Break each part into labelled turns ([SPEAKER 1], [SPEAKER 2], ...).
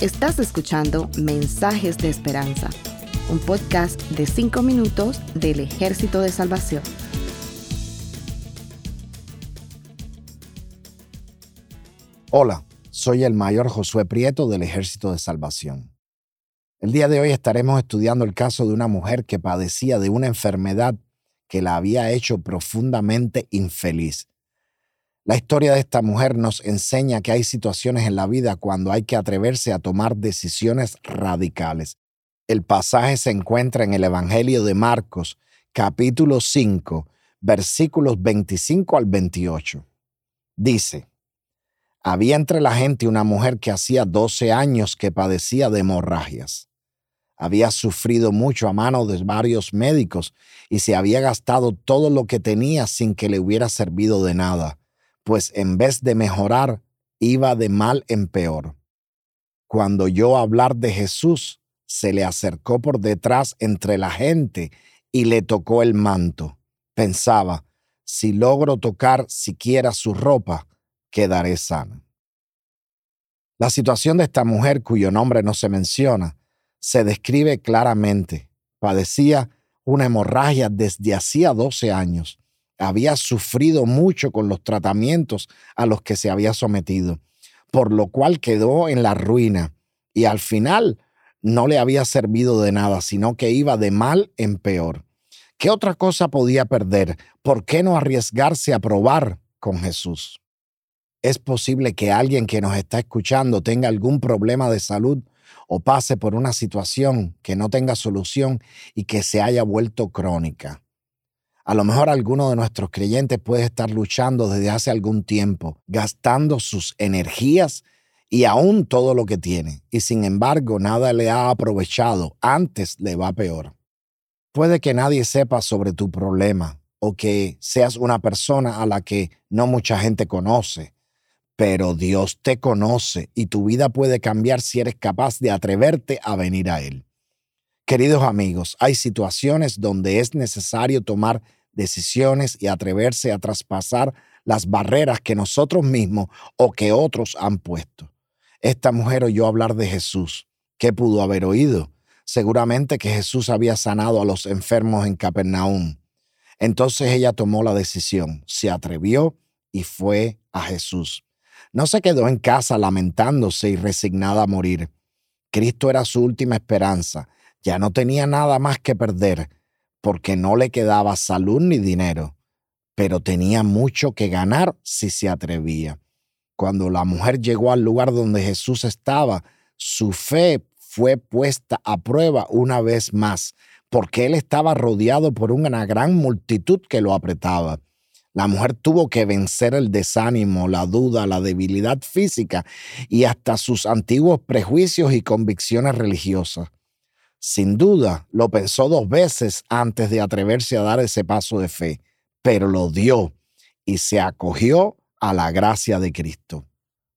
[SPEAKER 1] Estás escuchando Mensajes de Esperanza, un podcast de 5 minutos del Ejército de Salvación.
[SPEAKER 2] Hola, soy el mayor Josué Prieto del Ejército de Salvación. El día de hoy estaremos estudiando el caso de una mujer que padecía de una enfermedad que la había hecho profundamente infeliz. La historia de esta mujer nos enseña que hay situaciones en la vida cuando hay que atreverse a tomar decisiones radicales. El pasaje se encuentra en el Evangelio de Marcos, capítulo 5, versículos 25 al 28. Dice, había entre la gente una mujer que hacía 12 años que padecía de hemorragias había sufrido mucho a mano de varios médicos y se había gastado todo lo que tenía sin que le hubiera servido de nada, pues en vez de mejorar, iba de mal en peor. Cuando oyó hablar de Jesús, se le acercó por detrás entre la gente y le tocó el manto. Pensaba, si logro tocar siquiera su ropa, quedaré sana. La situación de esta mujer, cuyo nombre no se menciona, se describe claramente. Padecía una hemorragia desde hacía 12 años. Había sufrido mucho con los tratamientos a los que se había sometido, por lo cual quedó en la ruina y al final no le había servido de nada, sino que iba de mal en peor. ¿Qué otra cosa podía perder? ¿Por qué no arriesgarse a probar con Jesús? Es posible que alguien que nos está escuchando tenga algún problema de salud o pase por una situación que no tenga solución y que se haya vuelto crónica. A lo mejor alguno de nuestros creyentes puede estar luchando desde hace algún tiempo, gastando sus energías y aún todo lo que tiene, y sin embargo nada le ha aprovechado, antes le va peor. Puede que nadie sepa sobre tu problema o que seas una persona a la que no mucha gente conoce pero Dios te conoce y tu vida puede cambiar si eres capaz de atreverte a venir a Él. Queridos amigos, hay situaciones donde es necesario tomar decisiones y atreverse a traspasar las barreras que nosotros mismos o que otros han puesto. Esta mujer oyó hablar de Jesús. ¿Qué pudo haber oído? Seguramente que Jesús había sanado a los enfermos en Capernaum. Entonces ella tomó la decisión, se atrevió y fue a Jesús. No se quedó en casa lamentándose y resignada a morir. Cristo era su última esperanza. Ya no tenía nada más que perder, porque no le quedaba salud ni dinero, pero tenía mucho que ganar si se atrevía. Cuando la mujer llegó al lugar donde Jesús estaba, su fe fue puesta a prueba una vez más, porque él estaba rodeado por una gran multitud que lo apretaba. La mujer tuvo que vencer el desánimo, la duda, la debilidad física y hasta sus antiguos prejuicios y convicciones religiosas. Sin duda, lo pensó dos veces antes de atreverse a dar ese paso de fe, pero lo dio y se acogió a la gracia de Cristo.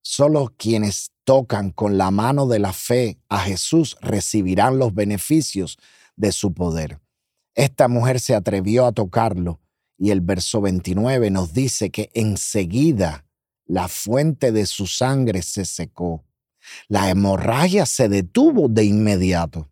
[SPEAKER 2] Solo quienes tocan con la mano de la fe a Jesús recibirán los beneficios de su poder. Esta mujer se atrevió a tocarlo y el verso 29 nos dice que enseguida la fuente de su sangre se secó. La hemorragia se detuvo de inmediato.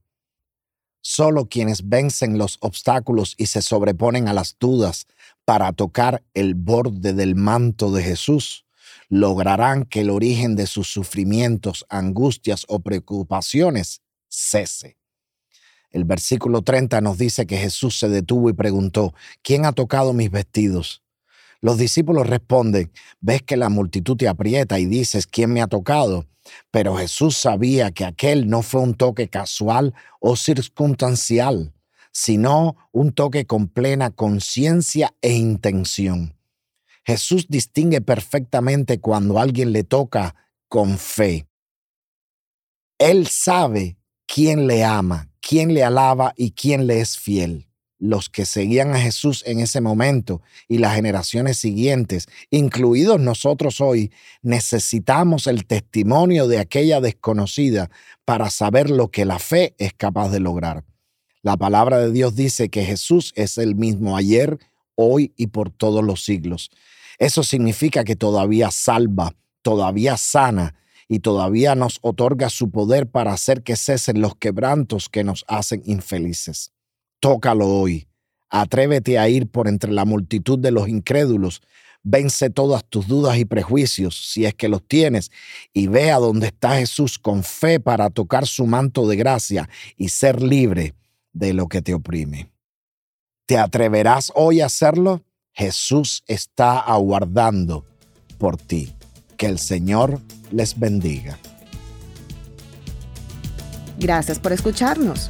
[SPEAKER 2] Solo quienes vencen los obstáculos y se sobreponen a las dudas para tocar el borde del manto de Jesús lograrán que el origen de sus sufrimientos, angustias o preocupaciones cese. El versículo 30 nos dice que Jesús se detuvo y preguntó, ¿quién ha tocado mis vestidos? Los discípulos responden, ves que la multitud te aprieta y dices, ¿quién me ha tocado? Pero Jesús sabía que aquel no fue un toque casual o circunstancial, sino un toque con plena conciencia e intención. Jesús distingue perfectamente cuando alguien le toca con fe. Él sabe quién le ama, quién le alaba y quién le es fiel. Los que seguían a Jesús en ese momento y las generaciones siguientes, incluidos nosotros hoy, necesitamos el testimonio de aquella desconocida para saber lo que la fe es capaz de lograr. La palabra de Dios dice que Jesús es el mismo ayer, hoy y por todos los siglos. Eso significa que todavía salva, todavía sana y todavía nos otorga su poder para hacer que cesen los quebrantos que nos hacen infelices. Tócalo hoy. Atrévete a ir por entre la multitud de los incrédulos. Vence todas tus dudas y prejuicios, si es que los tienes, y ve a donde está Jesús con fe para tocar su manto de gracia y ser libre de lo que te oprime. ¿Te atreverás hoy a hacerlo? Jesús está aguardando por ti. Que el Señor les bendiga.
[SPEAKER 1] Gracias por escucharnos.